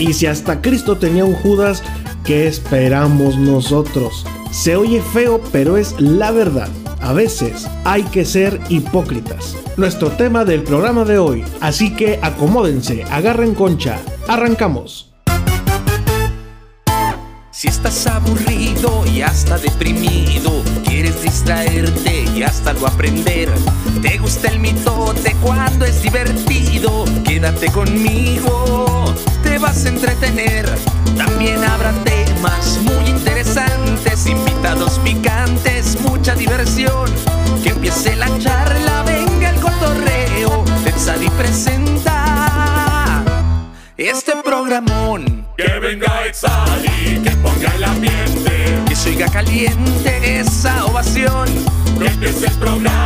Y si hasta Cristo tenía un Judas, ¿qué esperamos nosotros? Se oye feo, pero es la verdad. A veces hay que ser hipócritas. Nuestro tema del programa de hoy. Así que acomódense, agarren concha. Arrancamos. Si estás aburrido y hasta deprimido, quieres distraerte y hasta lo aprender. Te gusta el mitote cuando es divertido, quédate conmigo, vas a entretener. También habrá temas muy interesantes, invitados picantes, mucha diversión. Que empiece la charla, venga el cotorreo, Tetzadi presenta este programón. Que venga Exali, que ponga el ambiente. Que se oiga caliente esa ovación. Que empiece el programa,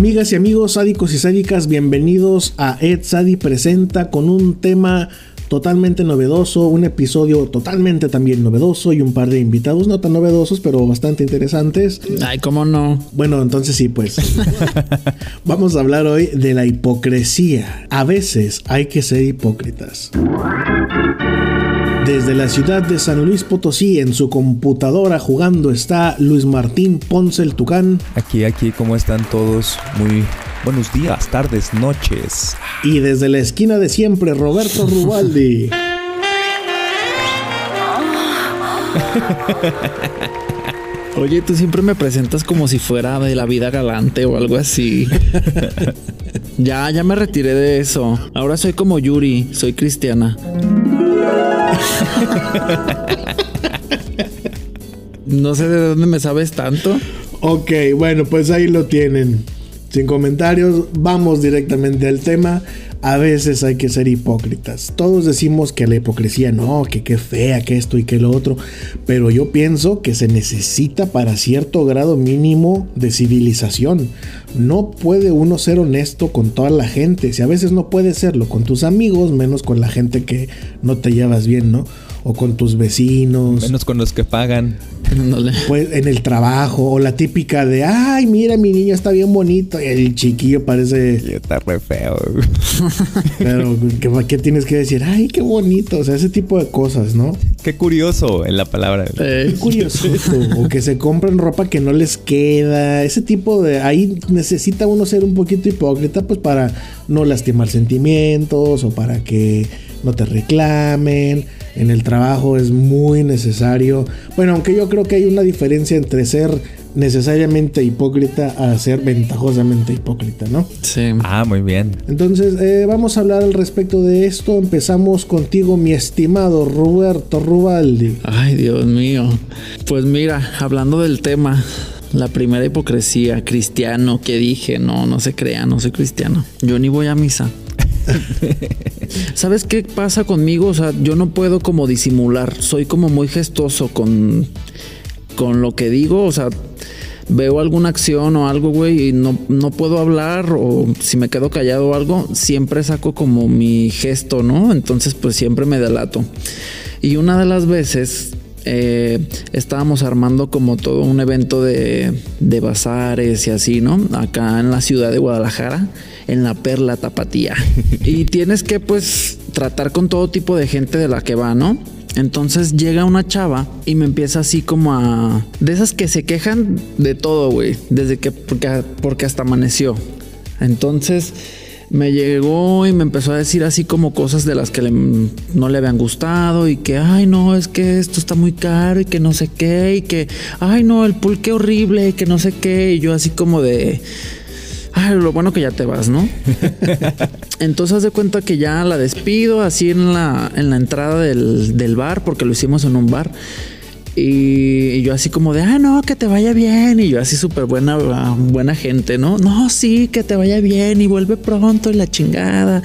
Amigas y amigos sádicos y sádicas, bienvenidos a Ed Sadi Presenta con un tema totalmente novedoso, un episodio totalmente también novedoso y un par de invitados no tan novedosos, pero bastante interesantes. Ay, cómo no. Bueno, entonces sí, pues. Vamos a hablar hoy de la hipocresía. A veces hay que ser hipócritas. Desde la ciudad de San Luis Potosí, en su computadora jugando está Luis Martín Ponce el Tucán. Aquí, aquí, ¿cómo están todos? Muy buenos días, tardes, noches. Y desde la esquina de siempre, Roberto Rubaldi. Oye, tú siempre me presentas como si fuera de la vida galante o algo así. ya, ya me retiré de eso. Ahora soy como Yuri, soy cristiana. no sé de dónde me sabes tanto. Ok, bueno, pues ahí lo tienen. Sin comentarios, vamos directamente al tema. A veces hay que ser hipócritas. Todos decimos que la hipocresía no, que qué fea, que esto y que lo otro. Pero yo pienso que se necesita para cierto grado mínimo de civilización. No puede uno ser honesto con toda la gente. Si a veces no puedes serlo con tus amigos, menos con la gente que no te llevas bien, ¿no? O con tus vecinos. Menos con los que pagan. Pues en el trabajo, o la típica de, ay, mira, mi niño está bien bonito. Y el chiquillo parece. Y está re feo. Pero, ¿qué, ¿qué, tienes que decir? Ay, qué bonito. O sea, ese tipo de cosas, ¿no? Qué curioso en la palabra. Eh. Qué curioso. o que se compran ropa que no les queda. Ese tipo de. Ahí necesita uno ser un poquito hipócrita, pues para no lastimar sentimientos o para que no te reclamen. En el trabajo es muy necesario. Bueno, aunque yo creo que hay una diferencia entre ser necesariamente hipócrita a ser ventajosamente hipócrita, ¿no? Sí. Ah, muy bien. Entonces, eh, vamos a hablar al respecto de esto. Empezamos contigo, mi estimado Roberto Rubaldi. Ay, Dios mío. Pues mira, hablando del tema, la primera hipocresía, cristiano, que dije, no, no se crea, no soy cristiano. Yo ni voy a misa. ¿Sabes qué pasa conmigo? O sea, yo no puedo como disimular. Soy como muy gestoso con, con lo que digo. O sea, veo alguna acción o algo, güey, y no, no puedo hablar. O si me quedo callado o algo, siempre saco como mi gesto, ¿no? Entonces, pues siempre me delato. Y una de las veces eh, estábamos armando como todo un evento de, de bazares y así, ¿no? Acá en la ciudad de Guadalajara, en la Perla Tapatía. y tienes que pues tratar con todo tipo de gente de la que va, ¿no? Entonces llega una chava y me empieza así como a... De esas que se quejan de todo, güey. Desde que... Porque, porque hasta amaneció. Entonces me llegó y me empezó a decir así como cosas de las que no le habían gustado y que, ay, no, es que esto está muy caro y que no sé qué y que, ay, no, el pulque horrible y que no sé qué. Y yo así como de, ay, lo bueno que ya te vas, ¿no? Entonces haz de cuenta que ya la despido así en la, en la entrada del, del bar, porque lo hicimos en un bar. Y, yo así como de, ah, no, que te vaya bien. Y yo así súper buena, buena gente, ¿no? No, sí, que te vaya bien y vuelve pronto y la chingada.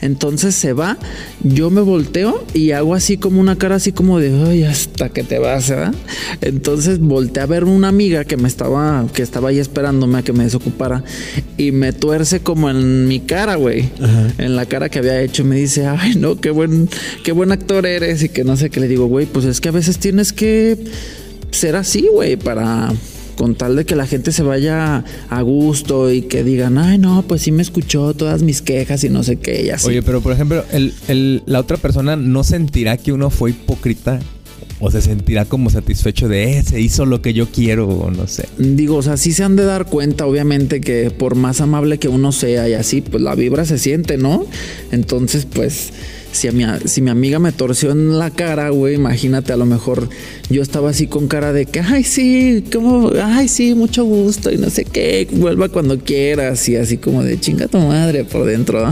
Entonces se va, yo me volteo y hago así como una cara así como de, ay, hasta que te vas, ¿verdad? Entonces volteé a ver una amiga que me estaba, que estaba ahí esperándome a que me desocupara y me tuerce como en mi cara, güey, en la cara que había hecho. Me dice, ay, no, qué buen, qué buen actor eres y que no sé qué le digo, güey, pues es que a veces tienes que ser así, güey, para con tal de que la gente se vaya a gusto y que digan, ay, no, pues sí me escuchó todas mis quejas y no sé qué, y así. Oye, pero por ejemplo, el, el- la otra persona no sentirá que uno fue hipócrita o se sentirá como satisfecho de, eh, se hizo lo que yo quiero, o no sé. Digo, o sea, sí se han de dar cuenta, obviamente, que por más amable que uno sea y así, pues la vibra se siente, ¿no? Entonces, pues, si, a mi, si mi amiga me torció en la cara, güey, imagínate, a lo mejor yo estaba así con cara de que, ay, sí, como, ay, sí, mucho gusto y no sé qué, vuelva cuando quieras y así como de chinga tu madre por dentro.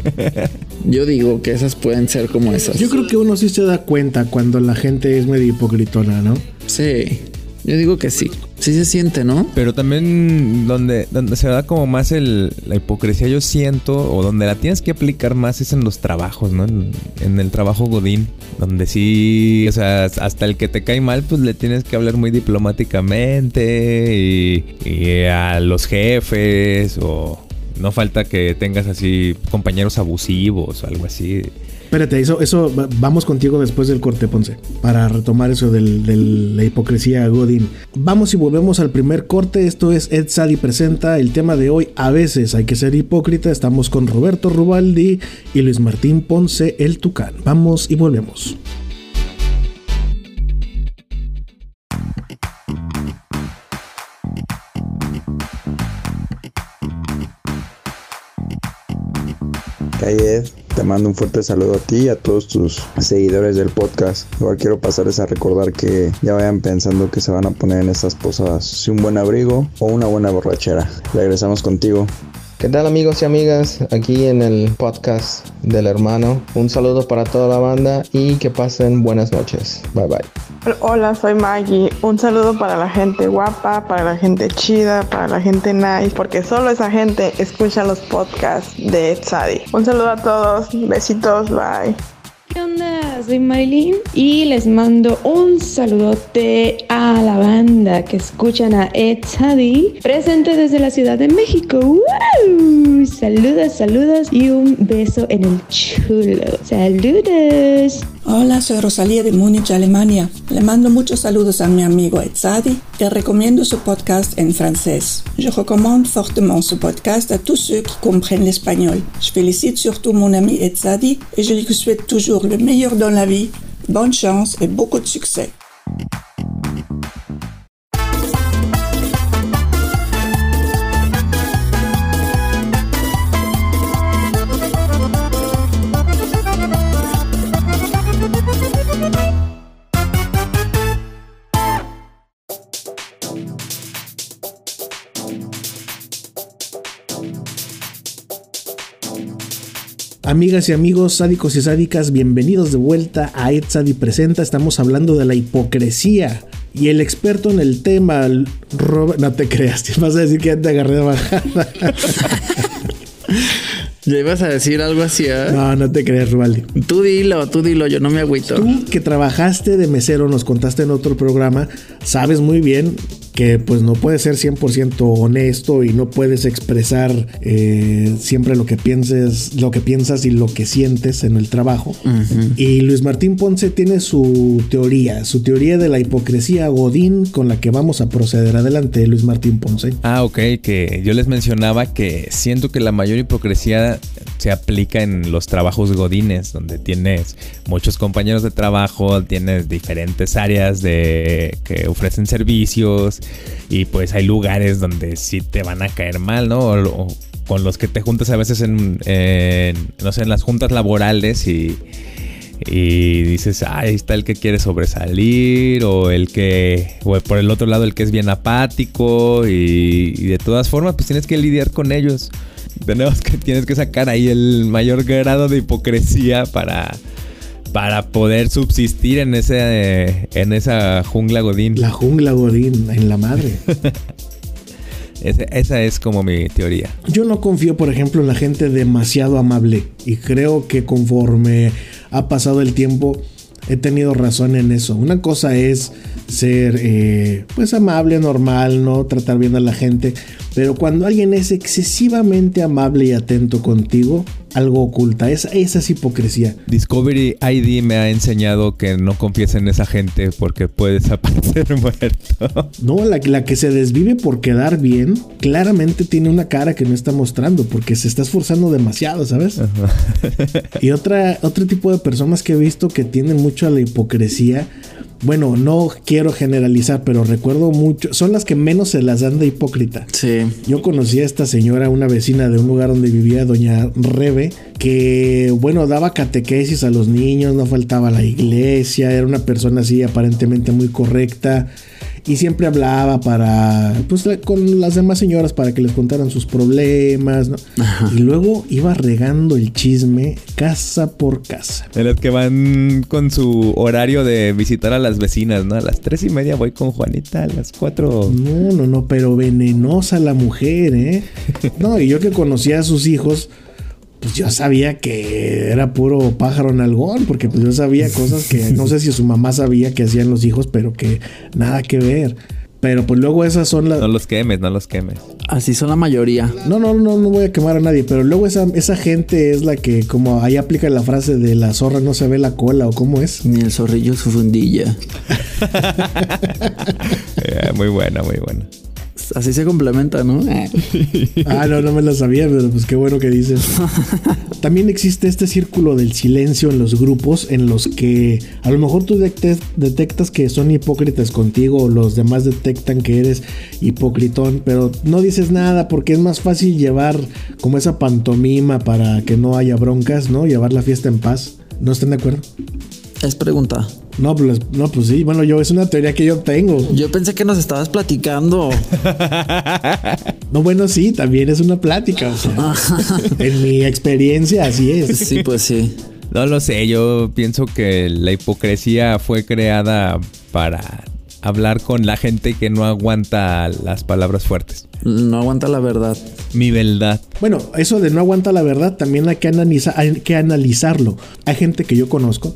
yo digo que esas pueden ser como esas. Yo creo que uno sí se da cuenta cuando la gente es medio hipocritona, ¿no? Sí, yo digo que sí. Sí se siente, ¿no? Pero también donde, donde se da como más el, la hipocresía, yo siento, o donde la tienes que aplicar más es en los trabajos, ¿no? En, el trabajo Godín, donde sí, o sea, hasta el que te cae mal, pues le tienes que hablar muy diplomáticamente y, y a los jefes, o no falta que tengas así compañeros abusivos o algo así. Espérate, eso, eso, va- vamos contigo después del corte, Ponce, para retomar eso de la hipocresía Godín. Vamos y volvemos al primer corte. Esto es Ed Sadi presenta el tema de hoy. A veces hay que ser hipócrita. Estamos con Roberto Rubaldi y Luis Martín Ponce, el Tucán. Vamos y volvemos. Calle, te mando un fuerte saludo a ti y a todos tus seguidores del podcast. Igual quiero pasarles a recordar que ya vayan pensando que se van a poner en estas posadas, si un buen abrigo o una buena borrachera. Regresamos contigo. ¿Qué tal amigos y amigas? Aquí en el podcast del hermano. Un saludo para toda la banda y que pasen buenas noches. Bye bye. Hola, soy Maggie. Un saludo para la gente guapa, para la gente chida, para la gente nice, porque solo esa gente escucha los podcasts de Ed Sadi. Un saludo a todos, besitos, bye. ¿Qué onda? Soy Marilyn y les mando un saludote a la banda que escuchan a Ed presente desde la Ciudad de México. ¡Wow! Saludos, saludos y un beso en el chulo. Saludos. Hola, soy Rosalía de Múnich, Alemania. Le mando muchos saludos a mi amigo Etzadi y recomiendo su podcast en francés. Je recommande fortement ce podcast à tous ceux qui comprennent l'espagnol. Je félicite surtout mon ami Etzadi et je lui souhaite toujours le meilleur dans la vie, bonne chance et beaucoup de succès. Amigas y amigos, sádicos y sádicas, bienvenidos de vuelta a Ed Sadi Presenta. Estamos hablando de la hipocresía. Y el experto en el tema, Robert- no te creas, te vas a decir que ya te agarré de bajada. Ya ibas a decir algo así, ¿eh? No, no te creas, Rubaldi. Tú dilo, tú dilo, yo no me agüito. Tú que trabajaste de mesero, nos contaste en otro programa, sabes muy bien que pues no puedes ser 100% honesto y no puedes expresar eh, siempre lo que pienses, lo que piensas y lo que sientes en el trabajo. Y Luis Martín Ponce tiene su teoría, su teoría de la hipocresía Godín con la que vamos a proceder. Adelante, Luis Martín Ponce. Ah, ok, que yo les mencionaba que siento que la mayor hipocresía se aplica en los trabajos godines, donde tienes muchos compañeros de trabajo, tienes diferentes áreas de que ofrecen servicios y pues hay lugares donde sí te van a caer mal, ¿no? O, con los que te juntas a veces en, en, no sé, en las juntas laborales y y dices, ah, ahí está el que quiere sobresalir, o el que, o por el otro lado, el que es bien apático, y, y de todas formas, pues tienes que lidiar con ellos. Tenemos que, tienes que sacar ahí el mayor grado de hipocresía para, para poder subsistir en ese en esa jungla godín. La jungla Godín en la madre. Ese- esa es como mi teoría. Yo no confío, por ejemplo, en la gente demasiado amable. Y creo que conforme ha pasado el tiempo, he tenido razón en eso. Una cosa es ser, eh, pues, amable, normal, ¿no? Tratar bien a la gente. Pero cuando alguien es excesivamente amable y atento contigo, algo oculta. Esa, esa es hipocresía. Discovery ID me ha enseñado que no confíes en esa gente porque puedes aparecer muerto. No, la, la que se desvive por quedar bien, claramente tiene una cara que no está mostrando porque se está esforzando demasiado, ¿sabes? y otra, otro tipo de personas que he visto que tienden mucho a la hipocresía. Bueno, no quiero generalizar, pero recuerdo mucho. Son las que menos se las dan de hipócrita. Sí. Yo conocí a esta señora, una vecina de un lugar donde vivía doña Rebe, que bueno, daba catequesis a los niños, no faltaba a la iglesia, era una persona así aparentemente muy correcta y siempre hablaba para pues la- con las demás señoras para que les contaran sus problemas, ¿no? Y luego iba regando el chisme casa por casa. De las que van con su horario de visitar a las vecinas, ¿no? A las tres y media voy con Juanita, a las cuatro. No, no, no, pero venenosa la mujer, ¿eh? No, y yo que conocía a sus hijos, pues yo sabía que era puro pájaro nalgón, porque pues yo sabía cosas que no sé si su mamá sabía que hacían los hijos, pero que nada que ver. Pero pues luego esas son las... No los quemes, no los quemes. Así son la mayoría. No, no, no, no voy a quemar a nadie, pero luego esa, esa gente es la que, como ahí aplica la frase de la zorra no se ve la cola, o cómo es. Ni el zorrillo su fundilla. Eh, muy buena, muy buena. Así se complementa, ¿no? Ah, no, no me la sabía, pero pues qué bueno que dices. También existe este círculo del silencio en los grupos en los que a lo mejor tú detec- detectas que son hipócritas contigo o los demás detectan que eres hipocritón, pero no dices nada porque es más fácil llevar como esa pantomima para que no haya broncas, ¿no? Llevar la fiesta en paz. ¿No están de acuerdo? Es pregunta. No, pues, no, pues sí, bueno, yo es una teoría que yo tengo. Yo pensé que nos estabas platicando. No, bueno, sí, también es una plática. o sea, en mi experiencia, así es. Sí, pues sí. No lo sé, yo pienso que la hipocresía fue creada para hablar con la gente que no aguanta las palabras fuertes. No aguanta la verdad. Mi verdad. Bueno, eso de no aguanta la verdad también hay que, analiza- hay que analizarlo. Hay gente que yo conozco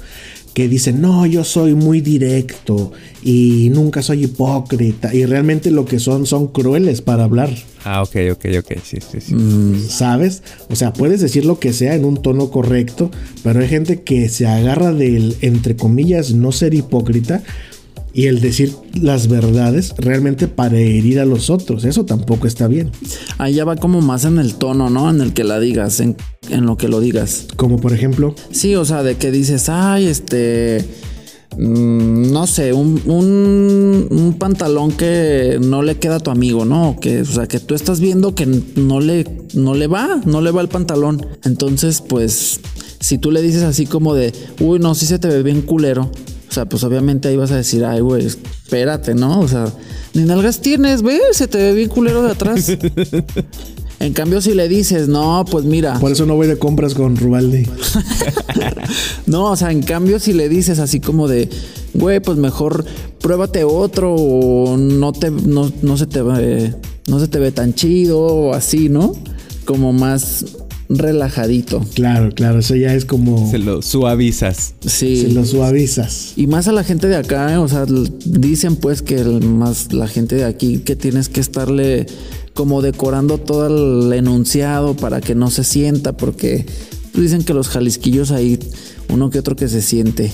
que dice, no, yo soy muy directo y nunca soy hipócrita. Y realmente lo que son son crueles para hablar, Ah, ok, ok, ok, sí, sí, sí. ¿sabes? O sea, puedes decir lo que sea en un tono correcto, pero hay gente que se agarra del, entre comillas, no ser hipócrita. Y el decir las verdades realmente para herir a los otros, eso tampoco está bien. Ahí ya va como más en el tono, ¿no? En el que la digas, en, en lo que lo digas. Como por ejemplo, Sí, o sea, de que dices, ay, este. mm, no sé, un, un, un pantalón que no le queda a tu amigo, ¿no? Que, o sea, que tú estás viendo que no le, no le va, no le va el pantalón. Entonces, pues, si tú le dices así como de, uy, no, sí se te ve bien culero. O sea, pues obviamente ahí vas a decir, ay, güey, espérate, ¿no? O sea, ni nalgas tienes, ve, se te ve bien culero de atrás. En cambio, si le dices, no, pues mira. por eso no voy de compras con Rubaldi. No, o sea, en cambio, si le dices así como de, güey, pues mejor pruébate otro o no te, no, no se te ve, no se te ve tan chido o así, ¿no? Como más relajadito. Claro, claro, eso ya es como Se lo suavizas. Sí. se lo suavizas. Y más a la gente de acá, ¿eh? o sea, dicen pues que el- más la gente de aquí que tienes que estarle como decorando todo el enunciado para que no se sienta, porque dicen que los jalisquillos ahí, uno que otro que se siente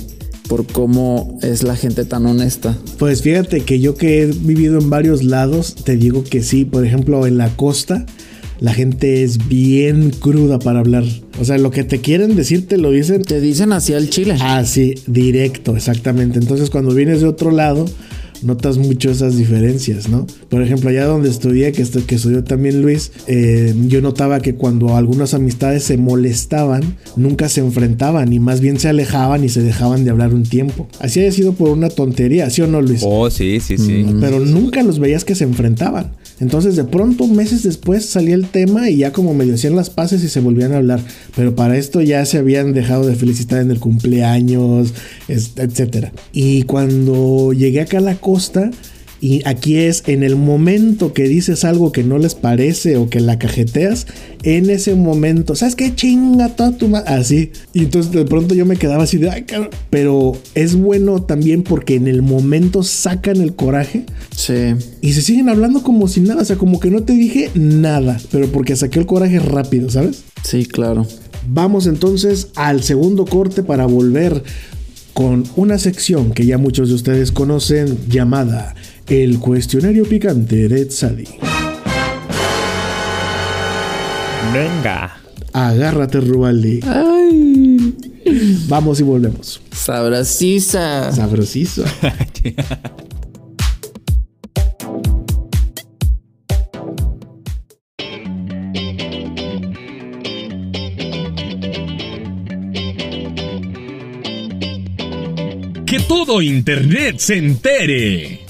por cómo es la gente tan honesta. Pues fíjate que yo que he vivido en varios lados, te digo que sí, por ejemplo, en la costa, la gente es bien cruda para hablar. O sea, lo que te quieren decir te lo dicen Te dicen así al chile. así, directo, exactamente. Entonces, cuando vienes de otro lado, notas mucho esas diferencias, ¿no? Por ejemplo, allá donde estudié, que, estu- que estudió también Luis, eh, yo notaba que cuando algunas amistades se molestaban, nunca se enfrentaban y más bien se alejaban y se dejaban de hablar un tiempo. Así haya sido por una tontería, ¿sí o no, Luis? Oh, sí, sí, sí. Pero nunca los veías que se enfrentaban. Entonces de pronto meses después salía el tema y ya como medio hacían las paces y se volvían a hablar. Pero para esto ya se habían dejado de felicitar en el cumpleaños, etc. Y cuando llegué acá a la costa, y aquí es en el momento que dices algo que no les parece o que la cajeteas, en ese momento, ¿sabes qué? Chinga toda tu madre. Así. Y entonces de pronto yo me quedaba así de, ay, Pero es bueno también porque en el momento sacan el coraje. Sí. Y se siguen hablando como si nada. O sea, como que no te dije nada. Pero porque saqué el coraje rápido, ¿sabes? Sí, claro. Vamos entonces al segundo corte para volver con una sección que ya muchos de ustedes conocen llamada El cuestionario picante de Tzadi. Venga. Agárrate, Rubaldi. Ay. Vamos y volvemos. Sabrosisa. Sabrosisa. Que todo Internet se entere.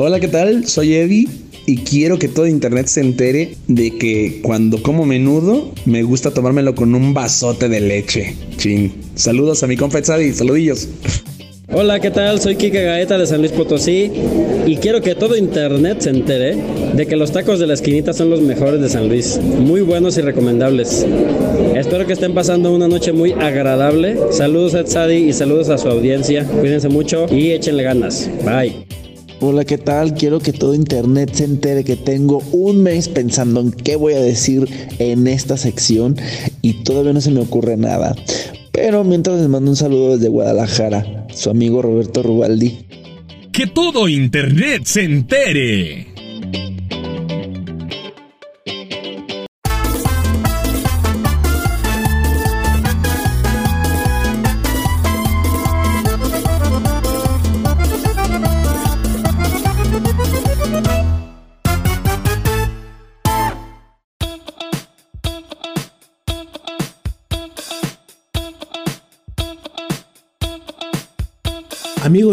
Hola, ¿qué tal? Soy Eddie y quiero que todo internet se entere de que cuando como menudo me gusta tomármelo con un vasote de leche. Chin. Saludos a mi compa Tzadi, saludillos. Hola, ¿qué tal? Soy Kike Gaeta de San Luis Potosí y quiero que todo internet se entere de que los tacos de la esquinita son los mejores de San Luis, muy buenos y recomendables. Espero que estén pasando una noche muy agradable. Saludos a Tzadi y saludos a su audiencia. Cuídense mucho y échenle ganas. Bye. Hola, ¿qué tal? Quiero que todo internet se entere que tengo un mes pensando en qué voy a decir en esta sección y todavía no se me ocurre nada. Pero mientras les mando un saludo desde Guadalajara, su amigo Roberto Rubaldi. Que todo Internet se entere.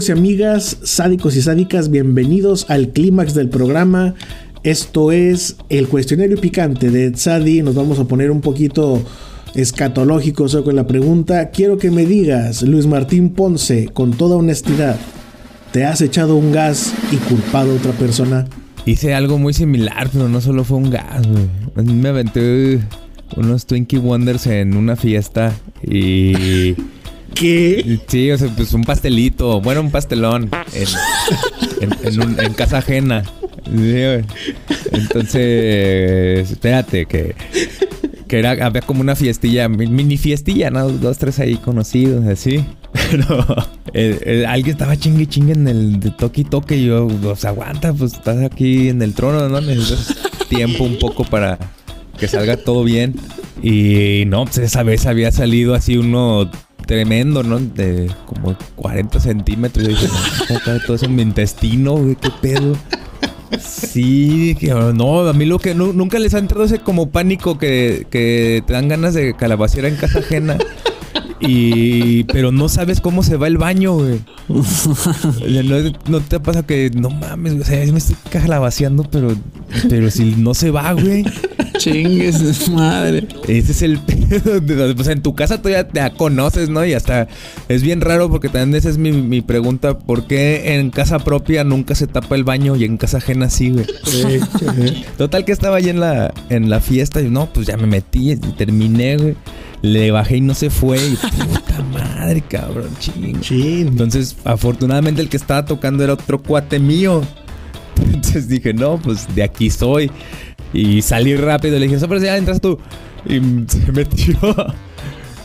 Amigos amigas, sádicos y sádicas, bienvenidos al clímax del programa. Esto es el cuestionario picante de Tzadi. Nos vamos a poner un poquito escatológicos con la pregunta. Quiero que me digas, Luis Martín Ponce, con toda honestidad, ¿te has echado un gas y culpado a otra persona? Hice algo muy similar, pero no solo fue un gas. Me aventé unos Twinkie Wonders en una fiesta y... ¿Qué? Sí, o sea, pues un pastelito, bueno, un pastelón en, casa ajena. Entonces, espérate, que, que era, había como una fiestilla, mi- mini fiestilla, ¿no? Dos, tres ahí conocidos, así. Pero eh, eh, alguien estaba chingue chingue en el de toque y toque. Y yo, pues aguanta, pues estás aquí en el trono, ¿no? Necesitas tiempo un poco para que salga todo bien. Y no, pues esa vez había salido así uno tremendo, ¿no? De como 40 centímetros. Y dije, no, ¿cómo cabe todo eso en mi intestino, güey? ¿Qué pedo? Sí, que no, a mí lo que nu- nunca les ha entrado ese como pánico que, te dan ganas de calabaciera en casa ajena. Y pero no sabes cómo se va el baño, güey. No, no te pasa que no mames, o sea, me estoy calabaceando, pero pero si no se va, güey. Chingues, madre. Ese es el pedo. Pues en tu casa tú ya te conoces, ¿no? Y hasta es bien raro porque también esa es mi, mi pregunta. ¿Por qué en casa propia nunca se tapa el baño y en casa ajena sí, güey? Total que estaba ahí en la, en la fiesta y no, pues ya me metí y terminé, güey. Le bajé y no se fue. Y puta madre, cabrón, ching. Entonces, afortunadamente el que estaba tocando era otro cuate mío. Entonces dije, no, pues de aquí soy. Y salí rápido. Le dije, pero ya entras tú. Y se metió.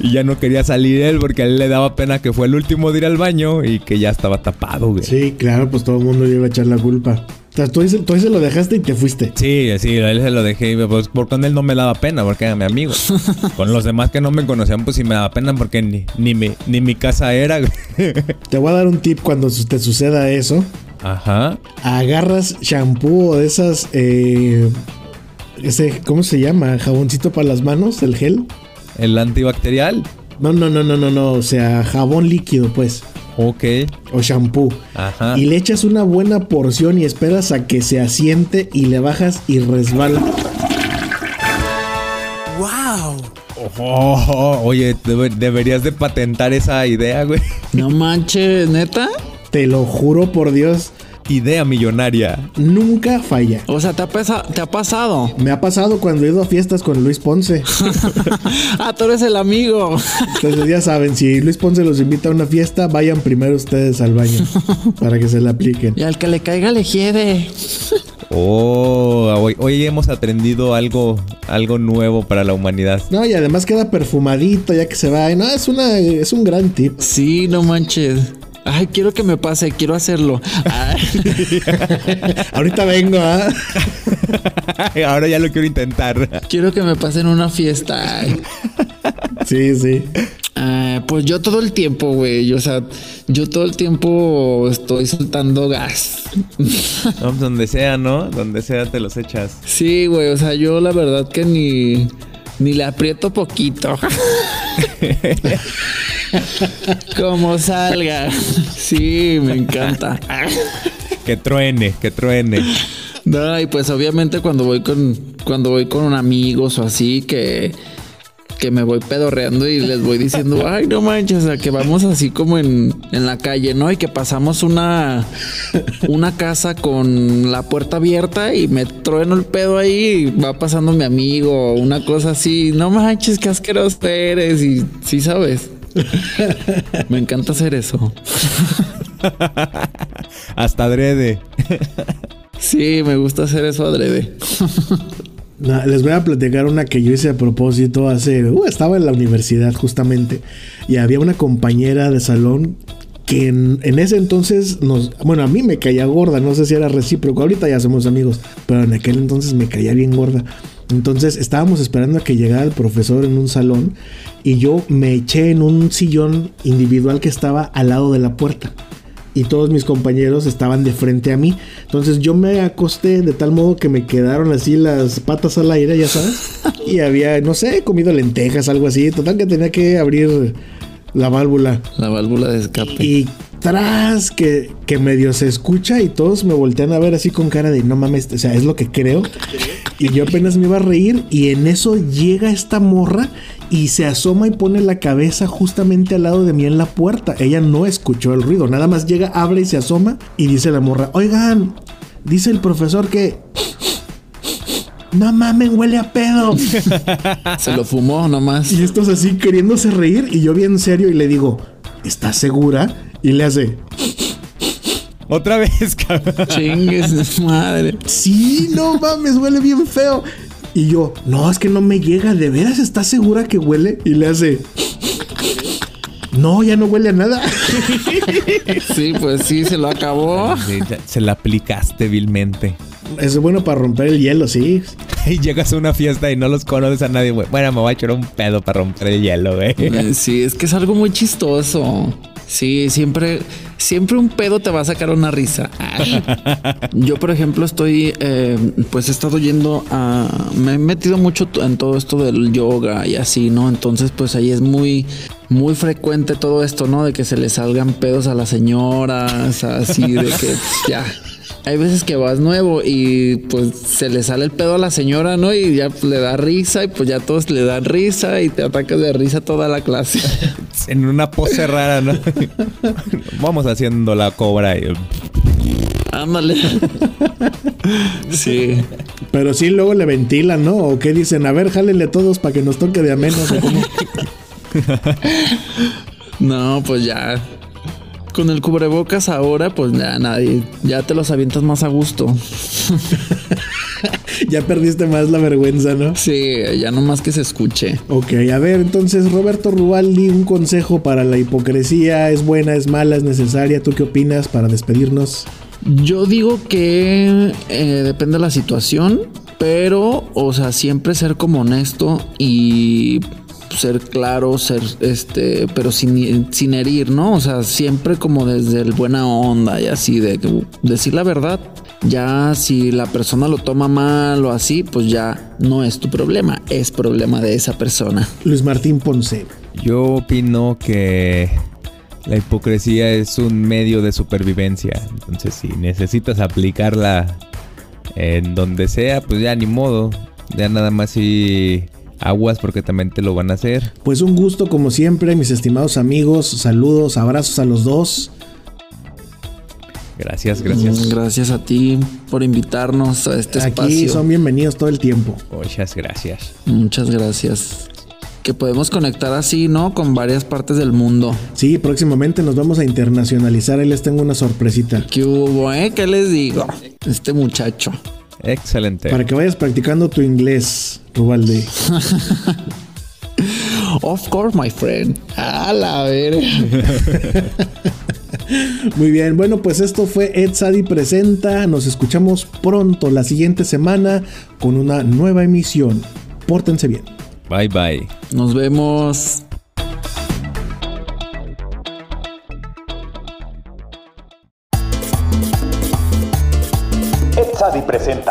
Y ya no quería salir él porque a él le daba pena que fue el último de ir al baño y que ya estaba tapado, güey. Sí, claro, pues todo el mundo le iba a echar la culpa. O sea, tú, tú ese lo dejaste y te fuiste. Sí, sí, a él se lo dejé. Pues por con él no me daba pena porque era mi amigo. con los demás que no me conocían, pues sí me daba pena porque ni, ni, mi, ni mi casa era. Te voy a dar un tip cuando te suceda eso. Ajá. Agarras shampoo o de esas. eh, ese, ¿Cómo se llama? Jaboncito para las manos, el gel. El antibacterial. No, no, no, no, no, no. O sea, jabón líquido, pues. Ok. o shampoo. Ajá. Y le echas una buena porción y esperas a que se asiente y le bajas y resbala. Oh, oye, debe- deberías de patentar esa idea, güey. No manches, neta. Te lo juro por Dios, Idea millonaria. nunca falla. O sea, ¿te ha, pesa- te ha pasado. Me ha pasado cuando he ido a fiestas con Luis Ponce. ah, tú eres el amigo. Entonces ya saben, si Luis Ponce los invita a una fiesta, vayan primero ustedes al baño para que se la apliquen. Y al que le caiga le hiede. Oh, hoy, hoy hemos aprendido algo, algo nuevo para la humanidad. No, y además queda perfumadito ya que se va. No, es una es un gran tip. Sí, no manches. Ay, quiero que me pase, quiero hacerlo. Ahorita vengo, ¿ah? Ahora ya lo quiero intentar. quiero que me pase en una fiesta. Sí, sí. Ah, pues yo todo el tiempo, güey. O sea, yo todo el tiempo estoy soltando gas. No, pues donde sea, ¿no? Donde sea te los echas. Sí, güey. O sea, yo la verdad que ni, ni le aprieto poquito. Como salga. Sí, me encanta. Que truene, que truene. No, y pues obviamente cuando voy con cuando voy con amigos o así que que me voy pedorreando y les voy diciendo, ay, no manches, o sea, que vamos así como en, en la calle, ¿no? Y que pasamos una, una casa con la puerta abierta y me trueno el pedo ahí y va pasando mi amigo, una cosa así, no manches, qué asqueroso eres y sí sabes. Me encanta hacer eso. Hasta adrede. Sí, me gusta hacer eso adrede. No, les voy a platicar una que yo hice a propósito hace... uh, estaba en la universidad justamente y había una compañera de salón que en, en ese entonces nos... Bueno, a mí me caía gorda, no sé si era recíproco, ahorita ya somos amigos, pero en aquel entonces me caía bien gorda. Entonces estábamos esperando a que llegara el profesor en un salón y yo me eché en un sillón individual que estaba al lado de la puerta y todos mis compañeros estaban de frente a mí. Entonces yo me acosté de tal modo que me quedaron así las patas al aire, ya sabes. Y había, no sé, comido lentejas, algo así. Total que tenía que abrir la válvula. La válvula de escape. Y tras que, que medio se escucha y todos me voltean a ver así con cara de no mames, o sea, es lo que creo. Y yo apenas me iba a reír y en eso llega esta morra y se asoma y pone la cabeza justamente al lado de mí en la puerta. Ella no escuchó el ruido, nada más llega, abre y se asoma y dice la morra, oigan, dice el profesor que... No mames, huele a pedo. Se lo fumó nomás. Y estos así queriéndose reír y yo bien serio y le digo, ¿estás segura? Y le hace, Otra vez, cabrón. Chingues, madre. sí, no mames, huele bien feo. Y yo, no, es que no me llega, ¿de veras estás segura que huele? Y le hace, no, ya no huele a nada. Sí, pues sí, se lo acabó. Se la aplicaste vilmente. Es bueno para romper el hielo, sí. Y llegas a una fiesta y no los conoces a nadie, güey. Bueno, me voy a echar un pedo para romper el hielo, güey. Eh, Sí, es que es algo muy chistoso. Sí, siempre, siempre un pedo te va a sacar una risa. Yo, por ejemplo, estoy, eh, pues he estado yendo a, me he metido mucho en todo esto del yoga y así, ¿no? Entonces, pues ahí es muy, muy frecuente todo esto, ¿no? De que se le salgan pedos a las señoras, así, de que ya. Hay veces que vas nuevo y pues se le sale el pedo a la señora, ¿no? Y ya pues, le da risa y pues ya todos le dan risa y te atacas de risa toda la clase. En una pose rara, ¿no? Vamos haciendo la cobra y... Ándale. Sí. Pero sí, luego le ventilan, ¿no? O qué dicen, a ver, jálenle todos para que nos toque de a menos. No, pues ya. Con el cubrebocas ahora, pues ya nadie. Ya te los avientas más a gusto. ya perdiste más la vergüenza, ¿no? Sí, ya no más que se escuche. Ok, a ver, entonces Roberto Rubaldi, un consejo para la hipocresía, ¿es buena, es mala, es necesaria? ¿Tú qué opinas para despedirnos? Yo digo que eh, depende de la situación, pero, o sea, siempre ser como honesto y ser claro, ser este, pero sin, sin herir, ¿no? O sea, siempre como desde el buena onda y así, de decir la verdad. Ya si la persona lo toma mal o así, pues ya no es tu problema, es problema de esa persona. Luis Martín Ponce. Yo opino que La hipocresía es un medio de supervivencia. Entonces, si necesitas aplicarla en donde sea, pues ya ni modo. Ya nada más si aguas porque también te lo van a hacer. Pues un gusto como siempre, mis estimados amigos. Saludos, abrazos a los dos. Gracias, gracias. Mm, Gracias a ti por invitarnos a este Aquí espacio. son bienvenidos todo el tiempo. Muchas gracias. Muchas gracias. Que podemos conectar así, ¿no? Con varias partes del mundo. Sí, próximamente nos vamos a internacionalizar. Ahí les tengo una sorpresita. ¿Qué hubo, eh? ¿Qué les digo? Este muchacho. Excelente. Para que vayas practicando tu inglés, Rubalde. Of course, my friend. A la ver. Muy bien, bueno, pues esto fue Ed Sadi Presenta. Nos escuchamos pronto la siguiente semana con una nueva emisión. Pórtense bien. Bye bye. Nos vemos.